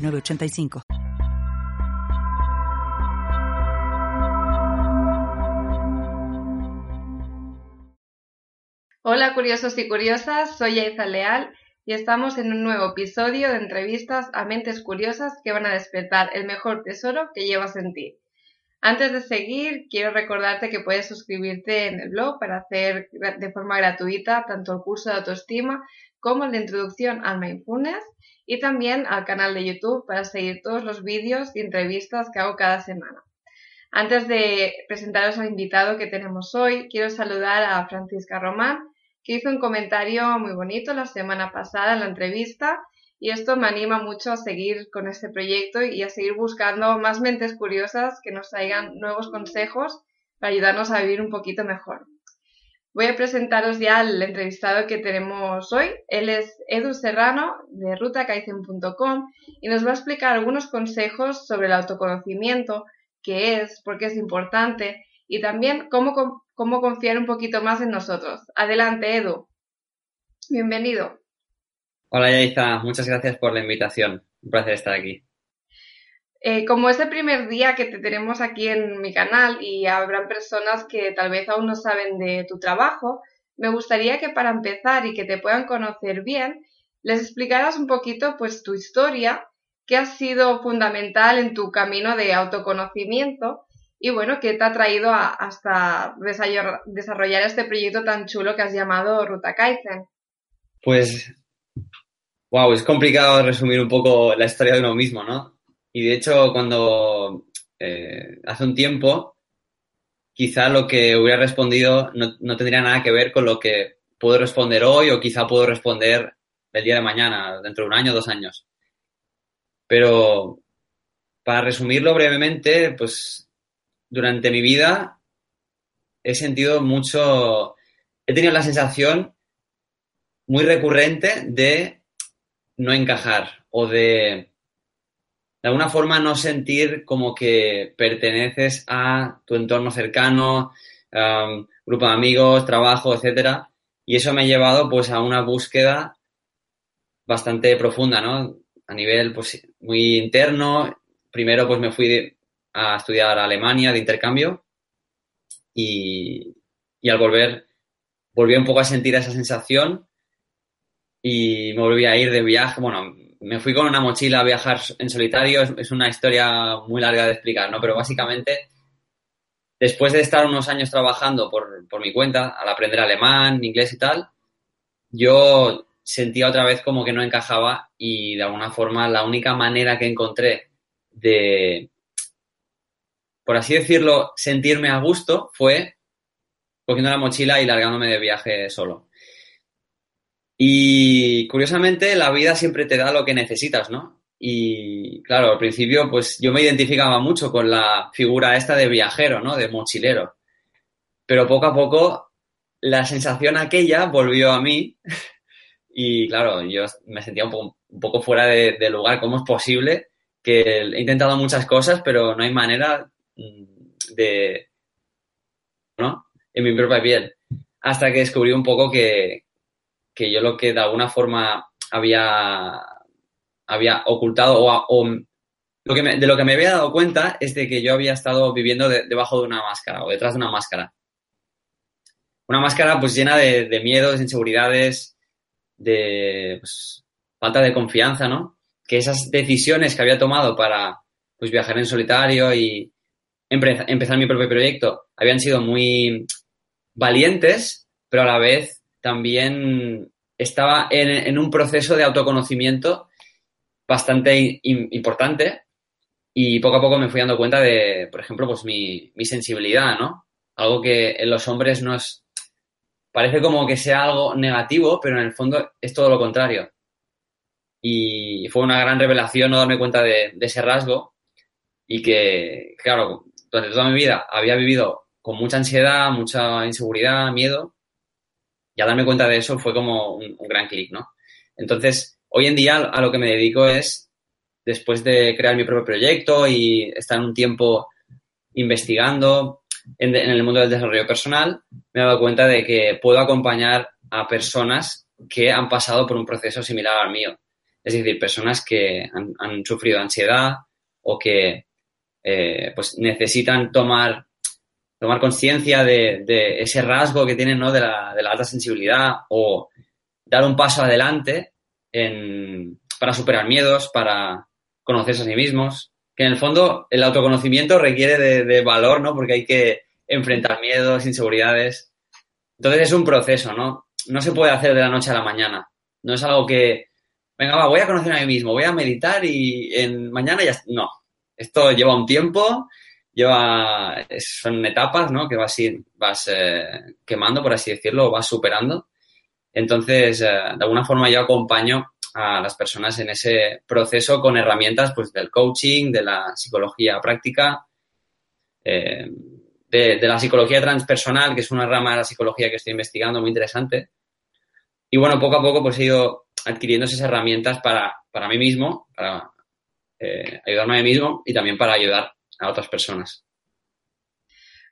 985. Hola curiosos y curiosas, soy Aiza Leal y estamos en un nuevo episodio de entrevistas a mentes curiosas que van a despertar el mejor tesoro que llevas en ti. Antes de seguir, quiero recordarte que puedes suscribirte en el blog para hacer de forma gratuita tanto el curso de autoestima como el de introducción al mindfulness y también al canal de YouTube para seguir todos los vídeos y entrevistas que hago cada semana. Antes de presentaros al invitado que tenemos hoy, quiero saludar a Francisca Román, que hizo un comentario muy bonito la semana pasada en la entrevista y esto me anima mucho a seguir con este proyecto y a seguir buscando más mentes curiosas que nos traigan nuevos consejos para ayudarnos a vivir un poquito mejor. Voy a presentaros ya al entrevistado que tenemos hoy. Él es Edu Serrano de rutakaizen.com y nos va a explicar algunos consejos sobre el autoconocimiento, qué es, por qué es importante y también cómo, cómo confiar un poquito más en nosotros. Adelante, Edu. Bienvenido. Hola, Yaiza. Muchas gracias por la invitación. Un placer estar aquí. Eh, como es el primer día que te tenemos aquí en mi canal y habrán personas que tal vez aún no saben de tu trabajo, me gustaría que para empezar y que te puedan conocer bien, les explicaras un poquito pues tu historia, qué ha sido fundamental en tu camino de autoconocimiento y bueno, qué te ha traído hasta desarrollar este proyecto tan chulo que has llamado Ruta Kaizen. Pues, wow, es complicado resumir un poco la historia de uno mismo, ¿no? Y de hecho, cuando eh, hace un tiempo, quizá lo que hubiera respondido no, no, tendría nada que ver con lo que puedo responder hoy o quizá puedo responder el día de mañana, dentro de un año dos años. Pero para resumirlo brevemente, pues durante mi vida he sentido mucho, he tenido la sensación muy recurrente de no encajar o de de alguna forma no sentir como que perteneces a tu entorno cercano, grupo de amigos, trabajo, etcétera. Y eso me ha llevado pues a una búsqueda bastante profunda, ¿no? A nivel pues muy interno. Primero pues me fui a estudiar a Alemania de intercambio y, y al volver volví un poco a sentir esa sensación y me volví a ir de viaje, bueno, me fui con una mochila a viajar en solitario. Es, una historia muy larga de explicar, ¿no? Pero básicamente, después de estar unos años trabajando por, por mi cuenta, al aprender alemán, inglés y tal, yo sentía otra vez como que no encajaba y de alguna forma la única manera que encontré de, por así decirlo, sentirme a gusto fue cogiendo la mochila y largándome de viaje solo. Y curiosamente, la vida siempre te da lo que necesitas, ¿no? Y claro, al principio, pues yo me identificaba mucho con la figura esta de viajero, ¿no? De mochilero. Pero poco a poco, la sensación aquella volvió a mí. Y claro, yo me sentía un poco, fuera de, de, lugar. ¿Cómo es posible que he intentado muchas cosas, pero no hay manera mm, de. ¿no? En mi propia piel. Hasta que descubrí un poco que, que yo lo que de alguna forma había, había ocultado o, de lo que me había dado cuenta es de que yo había estado viviendo debajo de una máscara o detrás de una máscara. Una máscara pues llena de, de inseguridades, de pues, falta de confianza, ¿no? Que esas decisiones que había tomado para pues, viajar en solitario y empezar mi propio proyecto habían sido muy valientes, pero a la vez también estaba en, un proceso de autoconocimiento bastante importante y poco a poco me fui dando cuenta de, por ejemplo, pues mi, sensibilidad, ¿no? Algo que en los hombres no es... Parece como que sea algo negativo, pero en el fondo es todo lo contrario. y fue una gran revelación no darme cuenta de, ese rasgo y que, claro, durante toda mi vida había vivido con mucha ansiedad, mucha inseguridad, miedo, y darme cuenta de eso fue como un, gran clic, ¿no? Entonces, hoy en día a lo que me dedico es, después de crear mi propio proyecto y estar un tiempo investigando en, en el mundo del desarrollo personal, me he dado cuenta de que puedo acompañar a personas que han pasado por un proceso similar al mío. Es decir, personas que han, sufrido ansiedad o que eh, pues necesitan tomar, tomar conciencia de, ese rasgo que tienen ¿no? de, la, de la alta sensibilidad o dar un paso adelante para superar miedos, para conocerse a sí mismos. Que en el fondo el autoconocimiento requiere de, de valor, ¿no? Porque hay que enfrentar miedos, inseguridades. Entonces es un proceso, ¿no? no se puede hacer de la noche a la mañana. No es algo que, venga, va, voy a conocer a mí mismo, voy a meditar y en mañana ya... No, esto lleva un tiempo, lleva, son etapas, ¿no? Que vas, vas eh, quemando, por así decirlo, vas superando. Entonces, eh, de alguna forma yo acompaño a las personas en ese proceso con herramientas pues, del coaching, de la psicología práctica, eh, de, la psicología transpersonal, que es una rama de la psicología que estoy investigando muy interesante. Y bueno, poco a poco pues he ido adquiriendo esas herramientas para, para mí mismo, para eh, ayudarme a mí mismo y también para ayudar a otras personas.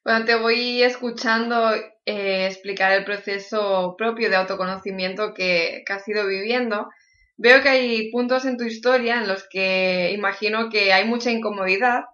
Bueno, te voy escuchando eh, explicar el proceso propio de autoconocimiento que, has ido viviendo. Veo que hay puntos en tu historia en los que imagino que hay mucha incomodidad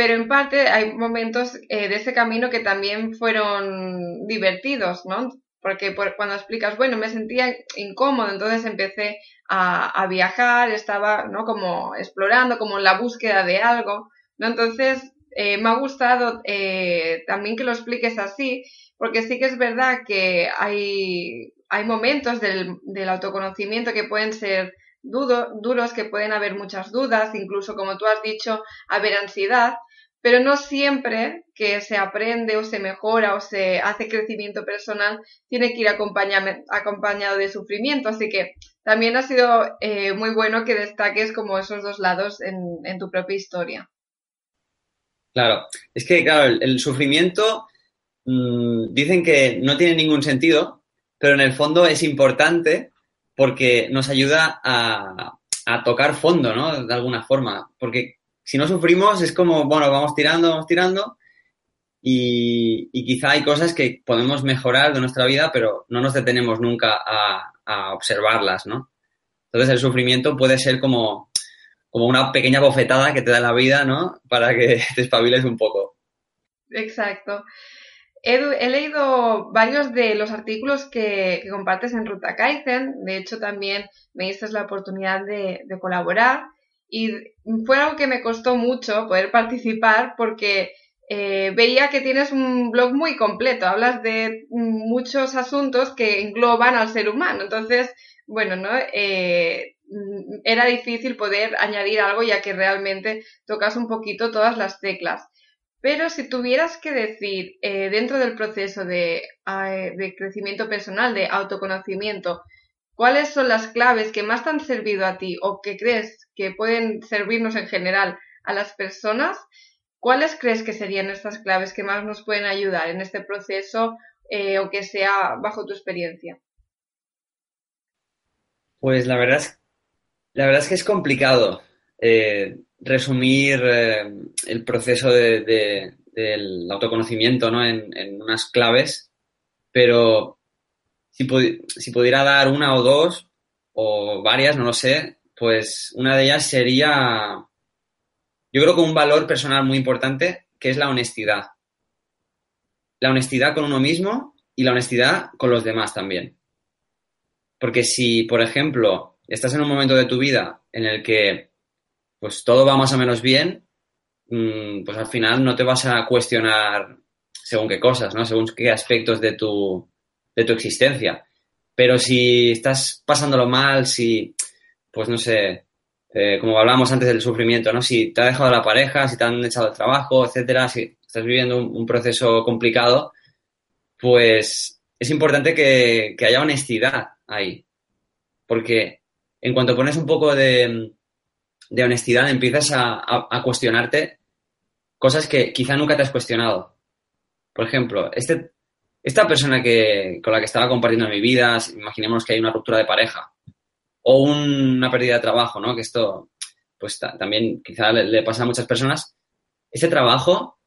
pero en parte hay momentos eh, de ese camino que también fueron divertidos, ¿no? Porque cuando explicas, bueno, me sentía incómodo, entonces empecé a, viajar, estaba, ¿no? Como explorando, como en la búsqueda de algo. Entonces, eh, me ha gustado eh, también que lo expliques así, porque sí que es verdad que hay, hay momentos del, autoconocimiento que pueden ser duros, que pueden haber muchas dudas, incluso como tú has dicho, haber ansiedad, pero no siempre que se aprende o se mejora o se hace crecimiento personal tiene que ir acompañado de sufrimiento. Así que también ha sido eh, muy bueno que destaques como esos dos lados en, tu propia historia. Claro, es que claro, el, sufrimiento mm, dicen que no tiene ningún sentido, pero en el fondo es importante porque nos ayuda a, a tocar fondo, ¿no? De alguna forma, porque si no sufrimos es como, bueno, vamos tirando, vamos tirando y, quizá hay cosas que podemos mejorar de nuestra vida, pero no nos detenemos nunca a, observarlas, ¿no? Entonces el sufrimiento puede ser como, como una pequeña bofetada que te da la vida, ¿no? Para que te espabiles un poco. Exacto. he leído varios de los artículos que, compartes en Ruta Kaizen. De hecho, también me diste la oportunidad de colaborar. Y fue algo que me costó mucho poder participar porque eh, veía que tienes un blog muy completo, hablas de muchos asuntos que engloban al ser humano. Entonces, bueno, ¿no? Eh, era difícil poder añadir algo ya que realmente tocas un poquito todas las teclas. Pero si tuvieras que decir eh, dentro del proceso de, de crecimiento personal, de autoconocimiento, ¿Cuáles son las claves que más te han servido a ti o que crees que pueden servirnos en general a las personas? ¿Cuáles crees que serían estas claves que más nos pueden ayudar en este proceso eh, o que sea bajo tu experiencia? Pues la verdad la verdad es que es complicado eh, resumir eh, el proceso del autoconocimiento ¿no? en, en, unas claves, pero si, pudiera dar una o dos, o varias, no lo sé, pues una de ellas sería, yo creo que un valor personal muy importante, que es la honestidad. La honestidad con uno mismo y la honestidad con los demás también. Porque si, por ejemplo, estás en un momento de tu vida en el que pues todo va más o menos bien, mm, pues al final no te vas a cuestionar según qué cosas, ¿no? Según qué aspectos de tu, de tu existencia. Pero si estás pasándolo mal, si, pues no sé, eh, como hablábamos antes del sufrimiento, ¿no? Si te ha dejado la pareja, si te han echado el trabajo, etcétera, si estás viviendo un, proceso complicado, pues es importante que, haya honestidad ahí. Porque en cuanto pones un poco de, honestidad, empiezas a, cuestionarte cosas que quizá nunca te has cuestionado. Por ejemplo, este, esta persona que, con la que estaba compartiendo mi vida, imaginemos que hay una ruptura de pareja o una pérdida de trabajo, ¿no? Que esto, pues también quizá le, pasa a muchas personas. Este trabajo,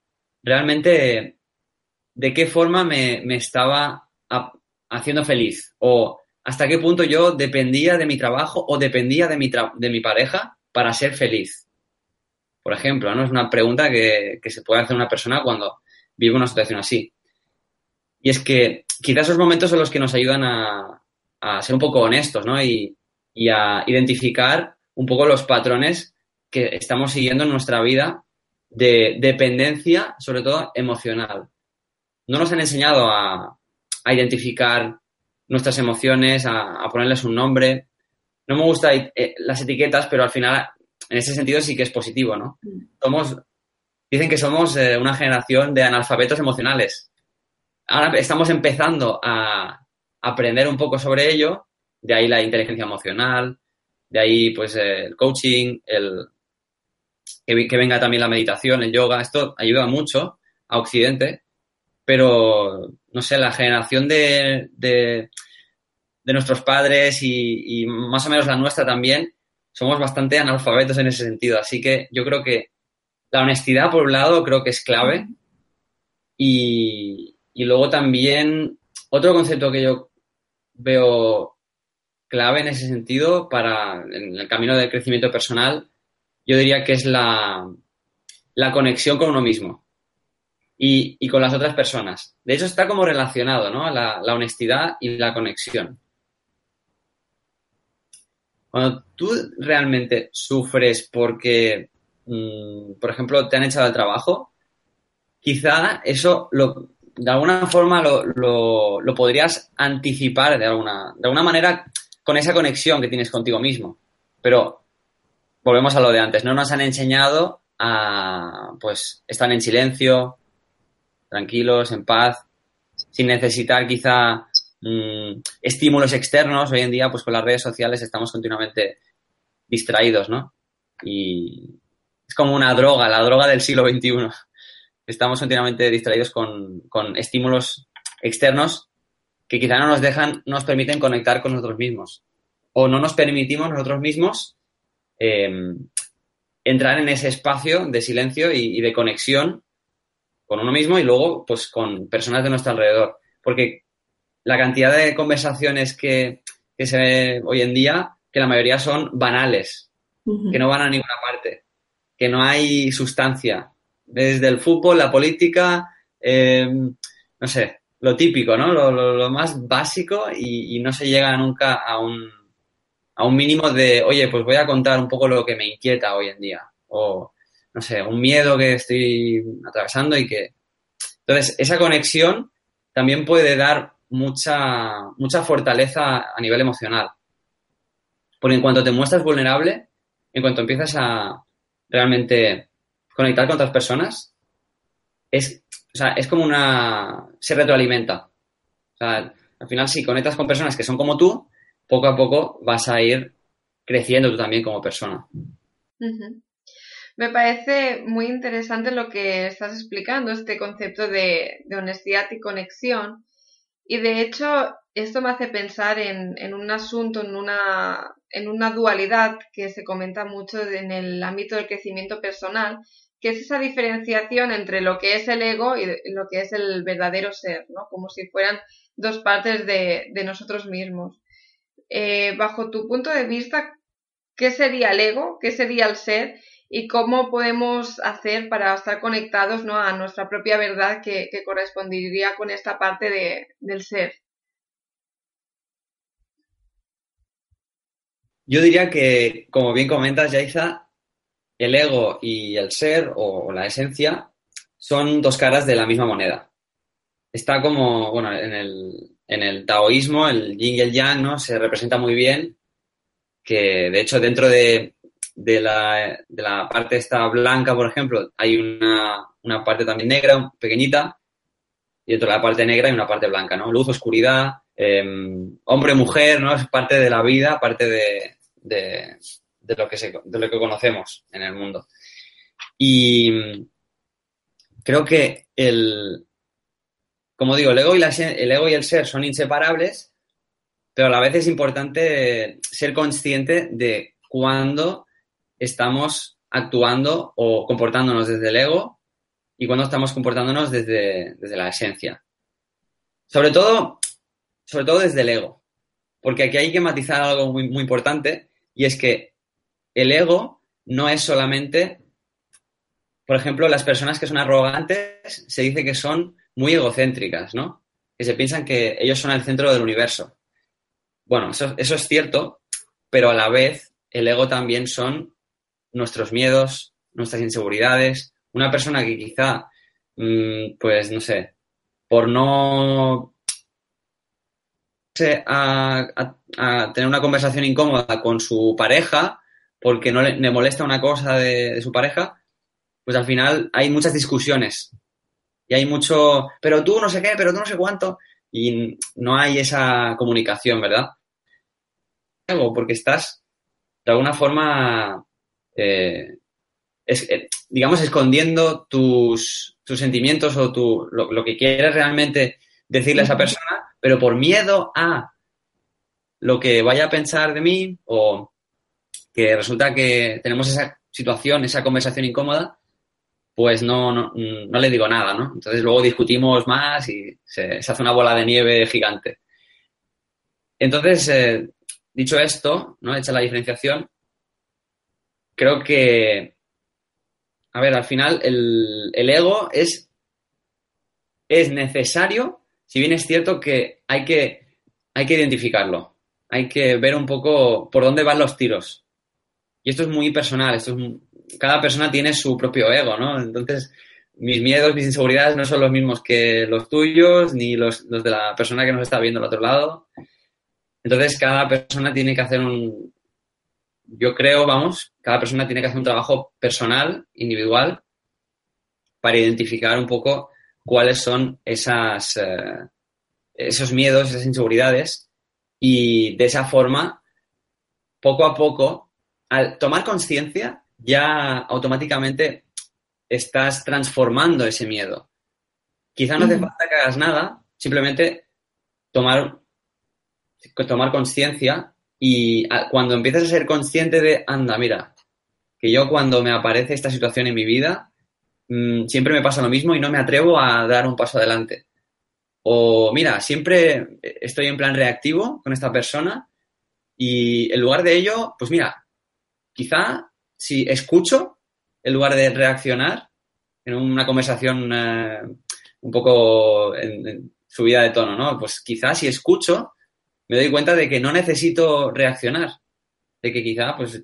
realmente, ¿de qué forma me, me estaba haciendo feliz? O hasta qué punto yo dependía de mi trabajo o dependía de mi, de mi pareja para ser feliz. Por ejemplo, ¿no? Es una pregunta que, se puede hacer una persona cuando vive una situación así. Y es que quizás esos momentos son los que nos ayudan a, ser un poco honestos, ¿no? Y, y, a identificar un poco los patrones que estamos siguiendo en nuestra vida de dependencia, sobre todo emocional. No nos han enseñado a, a identificar nuestras emociones, a, ponerles un nombre. No me gustan eh, las etiquetas, pero al final, en ese sentido sí que es positivo, ¿no? Mm. Somos, dicen que somos eh, una generación de analfabetos emocionales. Ahora estamos empezando a aprender un poco sobre ello, de ahí la inteligencia emocional, de ahí pues el coaching, el que, venga también la meditación, el yoga, esto ayuda mucho a Occidente, pero no sé, la generación de, de, nuestros padres y, más o menos la nuestra también, somos bastante analfabetos en ese sentido. Así que yo creo que la honestidad, por un lado, creo que es clave. Y, y luego también otro concepto que yo veo clave en ese sentido para en el camino del crecimiento personal, yo diría que es la, la conexión con uno mismo y, con las otras personas. De hecho, está como relacionado, ¿no? La, honestidad y la conexión. Cuando tú realmente sufres porque, mm, por ejemplo, te han echado al trabajo, quizá eso lo, de alguna forma lo, lo, podrías anticipar de alguna, de alguna manera con esa conexión que tienes contigo mismo. Pero volvemos a lo de antes, no nos han enseñado a pues estar en silencio, tranquilos, en paz, sin necesitar quizá mm, estímulos externos. Hoy en día, pues con las redes sociales estamos continuamente distraídos, ¿no? Y es como una droga, la droga del siglo XXI. Estamos continuamente distraídos con, estímulos externos que quizá no nos dejan, no nos permiten conectar con nosotros mismos. O no nos permitimos nosotros mismos em, entrar en ese espacio de silencio y de conexión con uno mismo y luego pues con personas de nuestro alrededor. Porque la cantidad de conversaciones que, se ve hoy en día, que la mayoría son banales, que no van a ninguna parte, que no hay sustancia. Desde el fútbol, la política, eh, no sé, lo típico, ¿no? Lo, más básico y, no se llega nunca a un, a un mínimo de, oye, pues voy a contar un poco lo que me inquieta hoy en día. O no sé, un miedo que estoy atravesando y que... Entonces, esa conexión también puede dar mucha, mucha fortaleza a nivel emocional. Porque en cuanto te muestras vulnerable, en cuanto empiezas a realmente conectar con otras personas, es, o sea, es como una... se retroalimenta. O sea, al final, si conectas con personas que son como tú, poco a poco vas a ir creciendo tú también como persona. Me parece muy interesante lo que estás explicando, este concepto de, honestidad y conexión. Y de hecho, esto me hace pensar en, un asunto, en una, en una dualidad que se comenta mucho en el ámbito del crecimiento personal, que es esa diferenciación entre lo que es el ego y lo que es el verdadero ser, ¿no? Como si fueran dos partes de, nosotros mismos. Eh, bajo tu punto de vista, ¿qué sería el ego? ¿Qué sería el ser? Y cómo podemos hacer para estar conectados ¿no? a nuestra propia verdad que, correspondería con esta parte de, del ser. Yo diría que, como bien comentas, Yaiza, el ego y el ser o la esencia son dos caras de la misma moneda. Está como, bueno, en el, en el taoísmo, el yin y el yang, ¿no? Se representa muy bien que, de hecho, dentro de, de la, de la parte esta blanca, por ejemplo, hay una, una parte también negra, pequeñita, y dentro de la parte negra hay una parte blanca, ¿no? Luz, oscuridad, eh, hombre, mujer, ¿no? Es parte de la vida, parte de, de, lo, que de lo que conocemos en el mundo. Y creo que el, como digo, el ego, y el ego y el ser son inseparables, pero a la vez es importante ser consciente de cuándo estamos actuando o comportándonos desde el ego y cuándo estamos comportándonos desde, desde la esencia. Sobre todo, sobre todo desde el ego, porque aquí hay que matizar algo muy, muy importante y es que el ego no es solamente, por ejemplo, las personas que son arrogantes se dice que son muy egocéntricas, ¿no? Que se piensan que ellos son el centro del universo. Bueno, eso, es cierto, pero a la vez el ego también son nuestros miedos, nuestras inseguridades. Una persona que quizá, mm, pues no sé, por no a, a, tener una conversación incómoda con su pareja, porque no le, molesta una cosa de, su pareja, pues al final hay muchas discusiones y hay mucho, pero tú no sé qué, pero tú no sé cuánto, y no hay esa comunicación, ¿verdad? Porque estás, de alguna forma, eh, eh, digamos, escondiendo tus, sentimientos o tu, lo, que quieres realmente decirle a esa persona, pero por miedo a lo que vaya a pensar de mí o que resulta que tenemos esa situación, esa conversación incómoda, pues no, no, no, le digo nada, ¿no? Entonces luego discutimos más y se, hace una bola de nieve gigante. Entonces, eh, dicho esto, ¿no? Hecha la diferenciación, creo que, a ver, al final el, el ego es, es necesario, si bien es cierto que hay que, hay que identificarlo, hay que ver un poco por dónde van los tiros. Y esto es muy personal, esto es cada persona tiene su propio ego, ¿no? Entonces, mis miedos, mis inseguridades no son los mismos que los tuyos, ni los, de la persona que nos está viendo al otro lado. Entonces, cada persona tiene que hacer un, yo creo, vamos, cada persona tiene que hacer un trabajo personal, individual, para identificar un poco cuáles son esas, eh, esos miedos, esas inseguridades, y de esa forma, poco a poco, al tomar conciencia, ya automáticamente estás transformando ese miedo. Quizá no hace falta que hagas nada, simplemente tomar, tomar conciencia y cuando empiezas a ser consciente de, anda, mira, que yo cuando me aparece esta situación en mi vida, mm, siempre me pasa lo mismo y no me atrevo a dar un paso adelante. O mira, siempre estoy en plan reactivo con esta persona y en lugar de ello, pues mira, quizá si escucho en lugar de reaccionar en una conversación eh, un poco en, subida de tono, ¿no? Pues quizás si escucho me doy cuenta de que no necesito reaccionar, de que quizá, pues,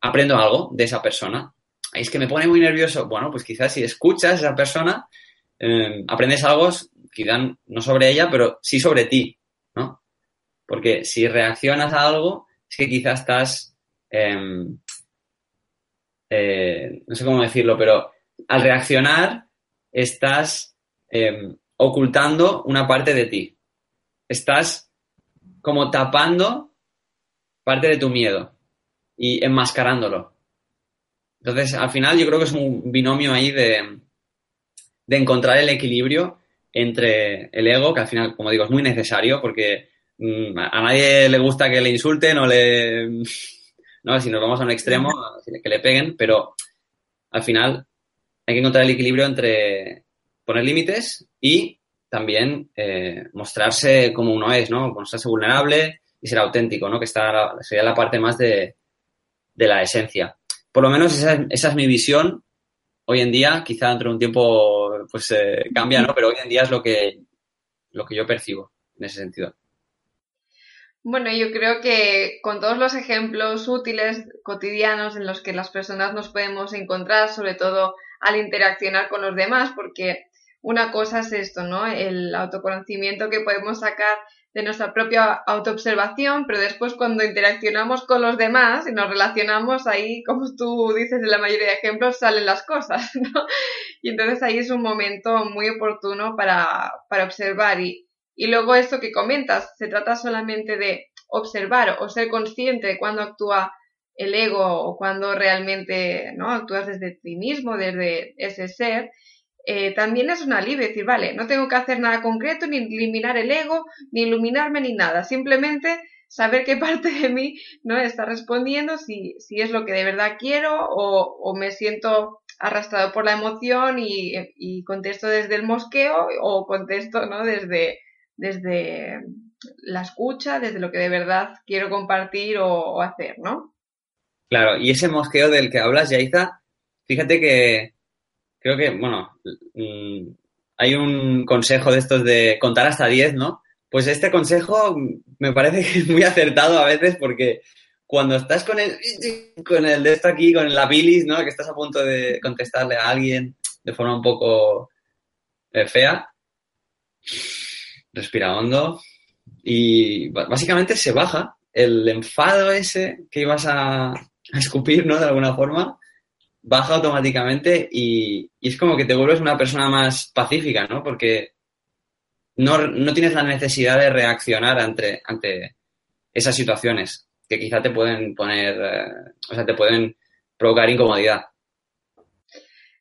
aprendo algo de esa persona. Es que me pone muy nervioso. Bueno, pues quizás si escuchas a esa persona, eh, aprendes algo, quizá no sobre ella, pero sí sobre ti, ¿no? Porque si reaccionas a algo, es que quizás estás em, eh, no sé cómo decirlo, pero al reaccionar estás em, ocultando una parte de ti. Estás como tapando parte de tu miedo y enmascarándolo. Entonces, al final yo creo que es un binomio ahí de, de encontrar el equilibrio entre el ego, que al final, como digo, es muy necesario porque mm, a nadie le gusta que le insulten o le ¿no? Si nos vamos a un extremo, que le peguen, pero al final hay que encontrar el equilibrio entre poner límites y también eh, mostrarse como uno es, ¿no? Mostrarse vulnerable y ser auténtico, ¿no? Que está, sería la parte más de, la esencia. Por lo menos esa, es mi visión hoy en día, quizá dentro de un tiempo pues eh, cambia, ¿no? Pero hoy en día es lo que, lo que yo percibo en ese sentido. Bueno, yo creo que con todos los ejemplos útiles cotidianos en los que las personas nos podemos encontrar, sobre todo al interaccionar con los demás, porque una cosa es esto, ¿no? El autoconocimiento que podemos sacar de nuestra propia autoobservación, pero después cuando interaccionamos con los demás y nos relacionamos, ahí, como tú dices en la mayoría de ejemplos, salen las cosas, ¿no? Y entonces ahí es un momento muy oportuno para, para observar y, y luego esto que comentas, se trata solamente de observar o ser consciente de cuando actúa el ego o cuando realmente ¿no? actúas desde ti mismo, desde ese ser, eh, también es un alivio decir, vale, no tengo que hacer nada concreto, ni eliminar el ego, ni iluminarme, ni nada. Simplemente saber qué parte de mí no está respondiendo, si, si es lo que de verdad quiero o, me siento arrastrado por la emoción y, y, contesto desde el mosqueo o contesto ¿no? desde, desde la escucha, desde lo que de verdad quiero compartir o, o hacer, ¿no? Claro, y ese mosqueo del que hablas, Yaiza, fíjate que creo que, bueno, mm, hay un consejo de estos de contar hasta 10, ¿no? Pues este consejo me parece que es muy acertado a veces porque cuando estás con el, con el de esto aquí, con la bilis, ¿no? Que estás a punto de contestarle a alguien de forma un poco eh, fea, respira hondo y básicamente se baja el enfado ese que ibas a, a escupir, ¿no? De alguna forma, baja automáticamente y, y, es como que te vuelves una persona más pacífica, ¿no? Porque no, no tienes la necesidad de reaccionar ante, ante esas situaciones que quizá te pueden poner, eh, o sea, te pueden provocar incomodidad.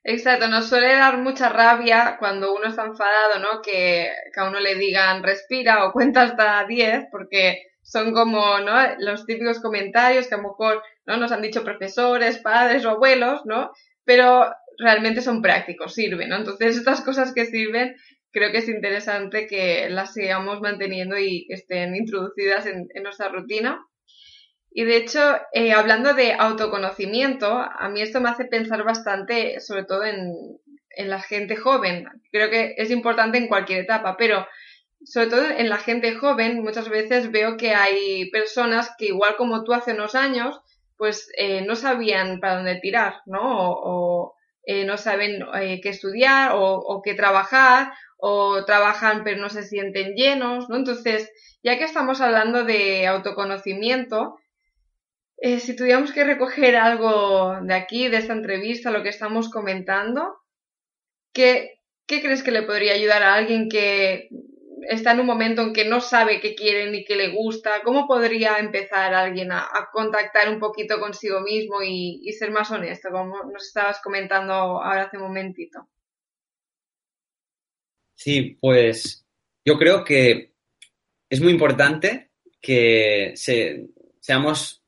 Exacto, nos suele dar mucha rabia cuando uno está enfadado, ¿no? Que, que a uno le digan respira o cuenta hasta 10, porque son como. Los típicos comentarios que a lo mejor, ¿no? Nos han dicho profesores, padres o abuelos, ¿no? Pero realmente son prácticos, sirven, ¿no? Entonces, estas cosas que sirven, creo que es interesante que las sigamos manteniendo y estén introducidas en, en nuestra rutina. Y de hecho, eh, hablando de autoconocimiento, a mí esto me hace pensar bastante, sobre todo en, en la gente joven. Creo que es importante en cualquier etapa, pero sobre todo en la gente joven, muchas veces veo que hay personas que igual como tú hace unos años, pues eh, no sabían para dónde tirar, ¿no? O, eh, no saben eh, qué estudiar o, o, qué trabajar, o trabajan pero no se sienten llenos, ¿no? Entonces, ya que estamos hablando de autoconocimiento, si tuviéramos que recoger algo de aquí, de esta entrevista, lo que estamos comentando, ¿qué, ¿qué crees que le podría ayudar a alguien que está en un momento en que no sabe qué quiere ni qué le gusta, ¿cómo podría empezar alguien a, contactar un poquito consigo mismo y, y, ser más honesto, como nos estabas comentando ahora hace un momentito? Sí, pues yo creo que es muy importante que se, seamos,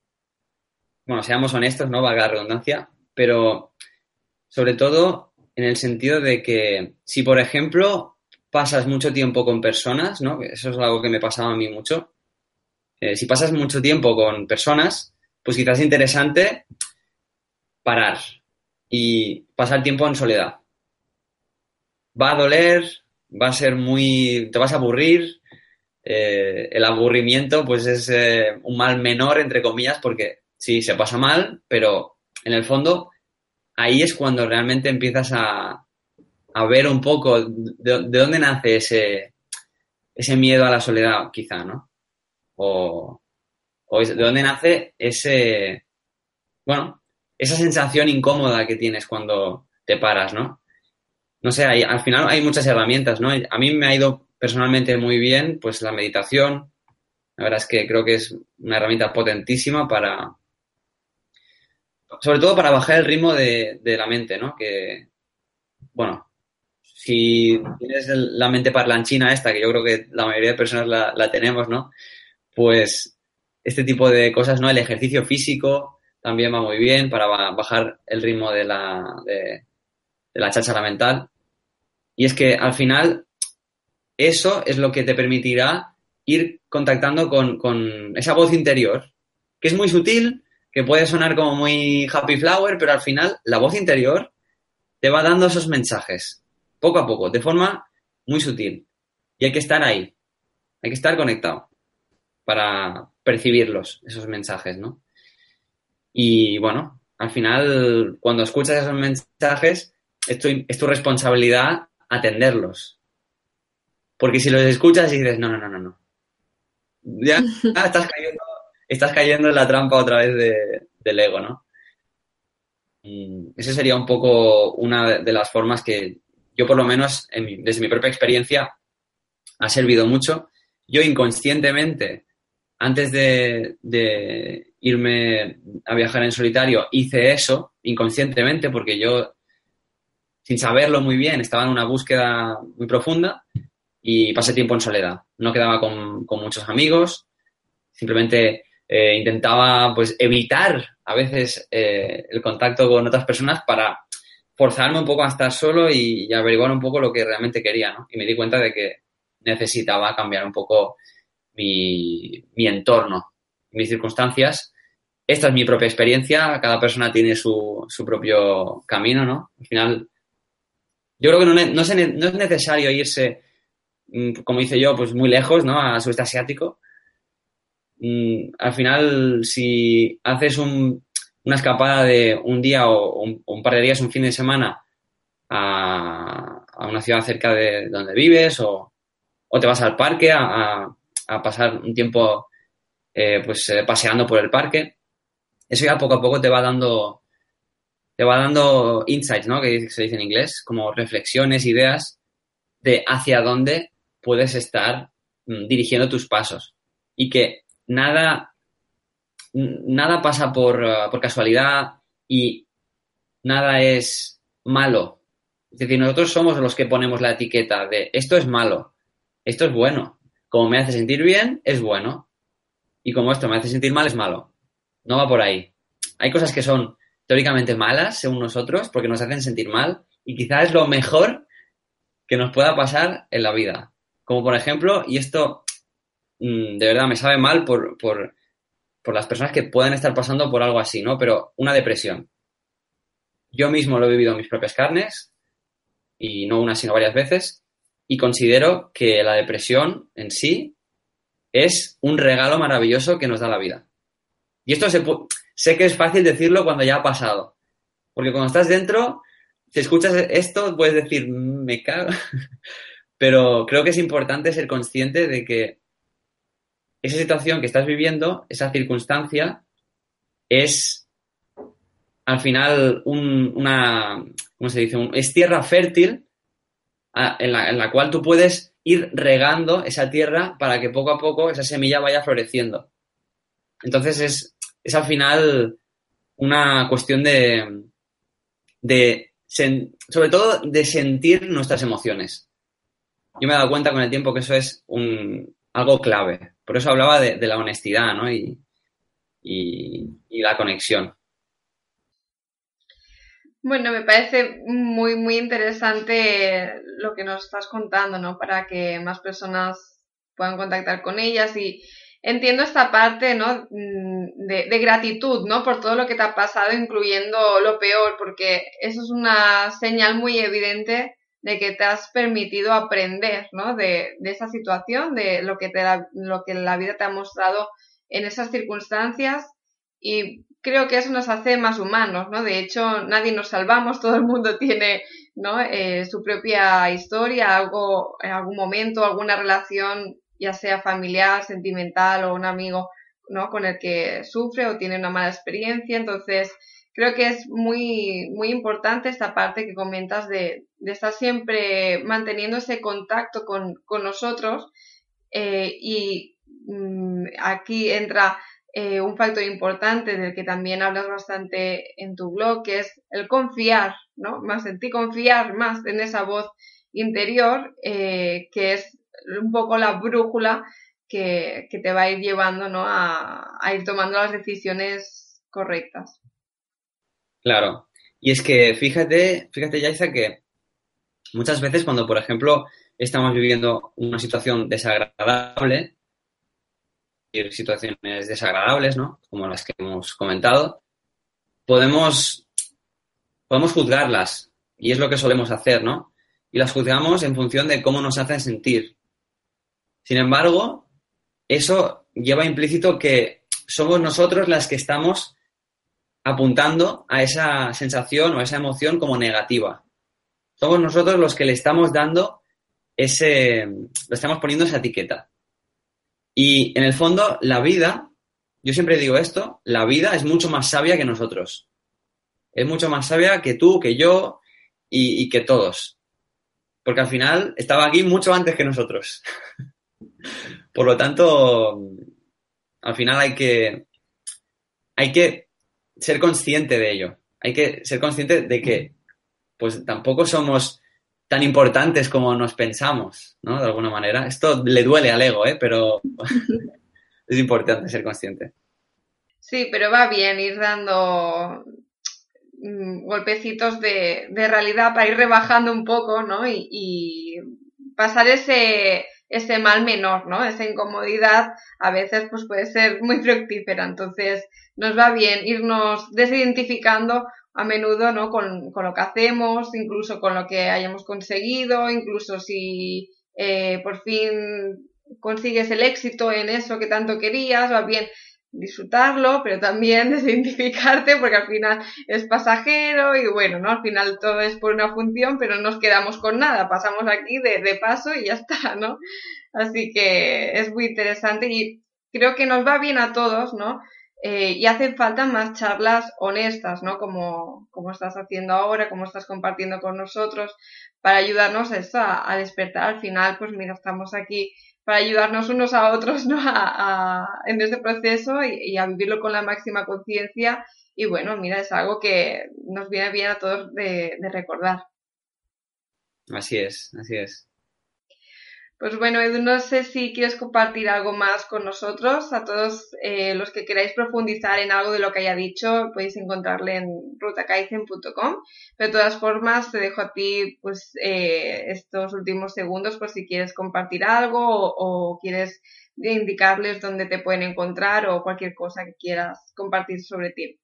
bueno, seamos honestos, ¿no? Valga la redundancia, pero sobre todo en el sentido de que si, por ejemplo, pasas mucho tiempo con personas, ¿no? Eso es algo que me pasaba a mí mucho. Eh, si pasas mucho tiempo con personas, pues quizás es interesante parar y pasar tiempo en soledad. Va a doler, va a ser muy... te vas a aburrir. Eh, el aburrimiento pues es eh, un mal menor, entre comillas, porque sí, se pasa mal, pero en el fondo ahí es cuando realmente empiezas a, a ver un poco de, de, dónde nace ese, ese miedo a la soledad, quizá, ¿no? O, de dónde nace ese, bueno, esa sensación incómoda que tienes cuando te paras, ¿no? No sé, al final hay muchas herramientas, ¿no? A mí me ha ido personalmente muy bien, pues la meditación, la verdad es que creo que es una herramienta potentísima para, sobre todo para bajar el ritmo de, de la mente, ¿no? Que, bueno, si tienes la mente parlanchina esta, que yo creo que la mayoría de personas la, tenemos, ¿no? Pues este tipo de cosas, ¿no? El ejercicio físico también va muy bien para bajar el ritmo de la, de, de la cháchara mental. Y es que al final eso es lo que te permitirá ir contactando con, con esa voz interior, que es muy sutil, que puede sonar como muy happy flower, pero al final la voz interior te va dando esos mensajes poco a poco, de forma muy sutil. Y hay que estar ahí, hay que estar conectado para percibirlos, esos mensajes, ¿no? Y bueno, al final, cuando escuchas esos mensajes, es tu, es tu responsabilidad atenderlos. Porque si los escuchas y dices, no, no, no, no, no. Ya estás cayendo, estás cayendo en la trampa otra vez de, del ego, ¿no? Y esa sería un poco una de las formas que yo por lo menos desde mi propia experiencia ha servido mucho. Yo inconscientemente antes de, irme a viajar en solitario, hice eso inconscientemente porque yo, sin saberlo muy bien, estaba en una búsqueda muy profunda y pasé tiempo en soledad. No quedaba con, muchos amigos, simplemente eh, intentaba pues evitar a veces eh, el contacto con otras personas para forzarme un poco a estar solo y, averiguar un poco lo que realmente quería, ¿no? Y me di cuenta de que necesitaba cambiar un poco mi, entorno, mis circunstancias. Esta es mi propia experiencia, cada persona tiene su, propio camino, ¿no? Al final, yo creo que no, no, es necesario irse, mm, como hice yo, pues muy lejos, ¿no? A sudeste asiático. Mm, al final, si haces un, una escapada de un día o un, par de días, un fin de semana a, una ciudad cerca de donde vives o, te vas al parque a, pasar un tiempo eh, pues eh, paseando por el parque. Eso ya poco a poco te va dando te va dando insights, ¿no? Que se dice en inglés, como reflexiones, ideas de hacia dónde puedes estar mm, dirigiendo tus pasos y que nada nada pasa uh, por, casualidad y nada es malo. Es decir, nosotros somos los que ponemos la etiqueta de esto es malo, esto es bueno. Como me hace sentir bien, es bueno. Y como esto me hace sentir mal, es malo. No va por ahí. Hay cosas que son teóricamente malas, según nosotros, porque nos hacen sentir mal. Y quizás es lo mejor que nos pueda pasar en la vida. Como por ejemplo, y esto mm, de verdad me sabe mal por, por por las personas que pueden estar pasando por algo así, ¿no? Pero una depresión. Yo mismo lo he vivido en mis propias carnes, y no una, sino varias veces, y considero que la depresión en sí es un regalo maravilloso que nos da la vida. Y esto sé que es fácil decirlo cuando ya ha pasado, porque cuando estás dentro, si escuchas esto, puedes decir, mm, me cago. Pero creo que es importante ser consciente de que esa situación que estás viviendo, esa circunstancia, es al final una, ¿cómo se dice? es tierra fértil en, la, cual tú puedes ir regando esa tierra para que poco a poco esa semilla vaya floreciendo. Entonces es, es al final una cuestión de, de sobre todo de sentir nuestras emociones. Yo me he dado cuenta con el tiempo que eso es un, algo clave. Por eso hablaba de, la honestidad ¿no? y, la conexión. Bueno, me parece muy, muy interesante lo que nos estás contando, ¿no? Para que más personas puedan contactar con ellas y entiendo esta parte, ¿no? Mm, de, de, gratitud, ¿no? Por todo lo que te ha pasado, incluyendo lo peor, porque eso es una señal muy evidente de que te has permitido aprender, ¿no? De, de esa situación, de lo que, te lo que la vida te ha mostrado en esas circunstancias y creo que eso nos hace más humanos, ¿no? De hecho, nadie nos salvamos, todo el mundo tiene, ¿no? Eh, su propia historia, algo, en algún momento, alguna relación, ya sea familiar, sentimental o un amigo, ¿no? Con el que sufre o tiene una mala experiencia, entonces creo que es muy, muy importante esta parte que comentas de, de estar siempre manteniendo ese contacto con, con nosotros eh, y mm, aquí entra eh, un factor importante del que también hablas bastante en tu blog, que es el confiar, ¿no? Más en ti, confiar más en esa voz interior, eh, que es un poco la brújula que, que, te va a ir llevando, ¿no? A, a ir tomando las decisiones correctas. Claro. Y es que fíjate, fíjate, Yaiza, que muchas veces cuando, por ejemplo, estamos viviendo una situación desagradable, situaciones desagradables, ¿no? Como las que hemos comentado, podemos, podemos juzgarlas. Y es lo que solemos hacer, ¿no? Y las juzgamos en función de cómo nos hacen sentir. Sin embargo, eso lleva implícito que somos nosotros las que estamos apuntando a esa sensación o a esa emoción como negativa. Somos nosotros los que le estamos dando ese, le estamos poniendo esa etiqueta. Y en el fondo, la vida, yo siempre digo esto, la vida es mucho más sabia que nosotros. Es mucho más sabia que tú, que yo y, y que todos. Porque al final estaba aquí mucho antes que nosotros. Por lo tanto, Al final hay que, hay que ser consciente de ello. Hay que ser consciente de que pues tampoco somos tan importantes como nos pensamos, ¿no? De alguna manera. Esto le duele al ego, ¿eh? Pero es importante ser consciente. Sí, pero va bien ir dando mm, golpecitos de, realidad para ir rebajando un poco, ¿no? Y, pasar ese, ese mal menor, ¿no? Esa incomodidad a veces pues puede ser muy fructífera. Entonces nos va bien irnos desidentificando a menudo, ¿no? Con, con, lo que hacemos, incluso con lo que hayamos conseguido, incluso si eh, por fin consigues el éxito en eso que tanto querías, va bien disfrutarlo, pero también desidentificarte porque al final es pasajero y bueno, ¿no? Al final todo es por una función, pero no nos quedamos con nada, pasamos aquí de, de paso y ya está, ¿no? Así que es muy interesante y creo que nos va bien a todos, ¿no? Eh, y hacen falta más charlas honestas, ¿no? Como, como estás haciendo ahora, como estás compartiendo con nosotros, para ayudarnos a, a, despertar. Al final, pues mira, estamos aquí para ayudarnos unos a otros, ¿no? A, en ese proceso y, a vivirlo con la máxima conciencia. Y bueno, mira, es algo que nos viene bien a todos de recordar. Así es, así es. Pues bueno, Edu, no sé si quieres compartir algo más con nosotros. A todos eh, los que queráis profundizar en algo de lo que haya dicho, podéis encontrarle en rutacaizen.com. De todas formas, te dejo a ti pues eh, estos últimos segundos por si quieres compartir algo o, quieres indicarles dónde te pueden encontrar o cualquier cosa que quieras compartir sobre ti.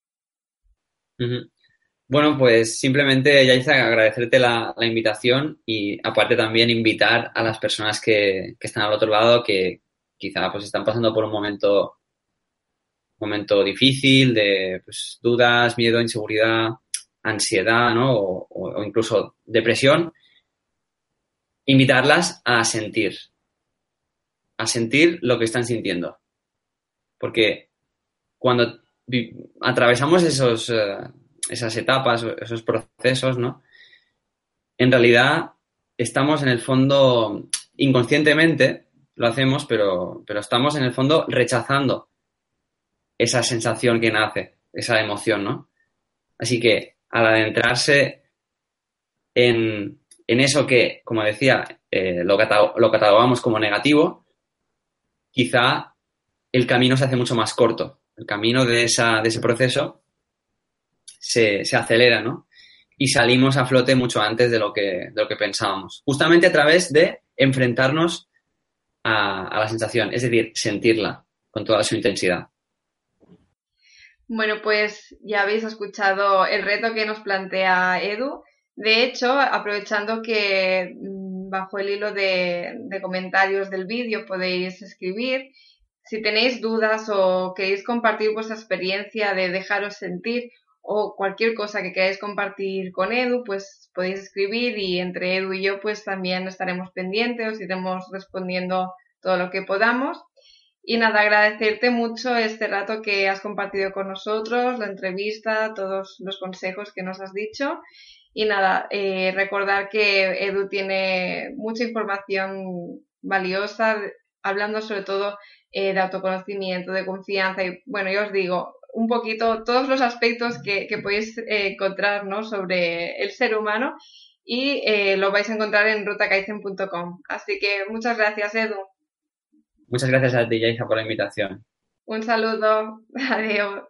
Bueno, pues simplemente, Yaisa, agradecerte la, invitación y aparte también invitar a las personas que, están al otro lado que quizá pues están pasando por un momento, momento difícil de pues, dudas, miedo, inseguridad, ansiedad, ¿no? O, o incluso depresión. Invitarlas a sentir, a sentir lo que están sintiendo. Porque cuando atravesamos esos, eh, esas etapas, esos procesos, ¿no? En realidad estamos en el fondo, inconscientemente lo hacemos, pero, pero estamos en el fondo rechazando esa sensación que nace, esa emoción, ¿no? Así que al adentrarse en, en eso que, como decía, eh, lo, lo catalogamos como negativo, quizá el camino se hace mucho más corto. El camino de, esa, de ese proceso se, acelera, ¿no? Y salimos a flote mucho antes de lo que, de lo que pensábamos. Justamente a través de enfrentarnos a, la sensación, es decir, sentirla con toda su intensidad. Bueno, pues ya habéis escuchado el reto que nos plantea Edu. De hecho, aprovechando que mm, bajo el hilo de, de comentarios del vídeo podéis escribir, si tenéis dudas o queréis compartir vuestra experiencia de dejaros sentir o cualquier cosa que queráis compartir con Edu, pues podéis escribir y entre Edu y yo pues también estaremos pendientes, os iremos respondiendo todo lo que podamos. Y nada, agradecerte mucho este rato que has compartido con nosotros, la entrevista, todos los consejos que nos has dicho. Y nada, eh, recordar que Edu tiene mucha información valiosa, hablando sobre todo eh, de autoconocimiento, de confianza. Y bueno, yo os digo, un poquito todos los aspectos que, podéis eh, encontrar sobre el ser humano y eh, lo vais a encontrar en rutakaizen.com. Así que muchas gracias, Edu. Muchas gracias a ti, Yaisa, por la invitación. Un saludo. Adiós.